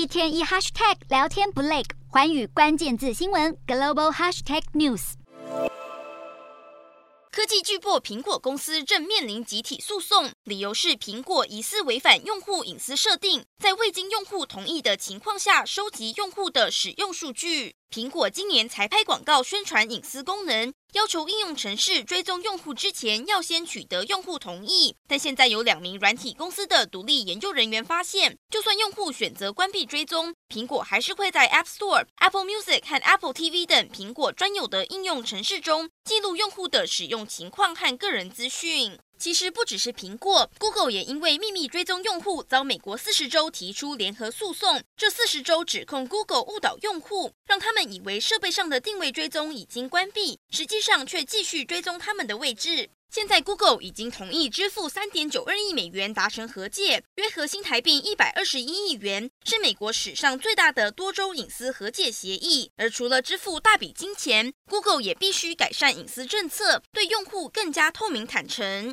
一天一 hashtag 聊天不累，寰宇关键字新闻 global hashtag news。科技巨擘苹果公司正面临集体诉讼，理由是苹果疑似违反用户隐私设定，在未经用户同意的情况下收集用户的使用数据。苹果今年才拍广告宣传隐私功能，要求应用程式追踪用户之前要先取得用户同意。但现在有两名软体公司的独立研究人员发现，就算用户选择关闭追踪，苹果还是会在 App Store、Apple Music 和 Apple TV 等苹果专有的应用程式中记录用户的使用情况和个人资讯。其实不只是苹果，Google 也因为秘密追踪用户遭美国四十州提出联合诉讼。这四十州指控 Google 误导用户，让他们以为设备上的定位追踪已经关闭，实际上却继续追踪他们的位置。现在 Google 已经同意支付三点九二亿美元达成和解，约合新台币一百二十一亿元，是美国史上最大的多州隐私和解协议。而除了支付大笔金钱，Google 也必须改善隐私政策，对用户更加透明坦诚。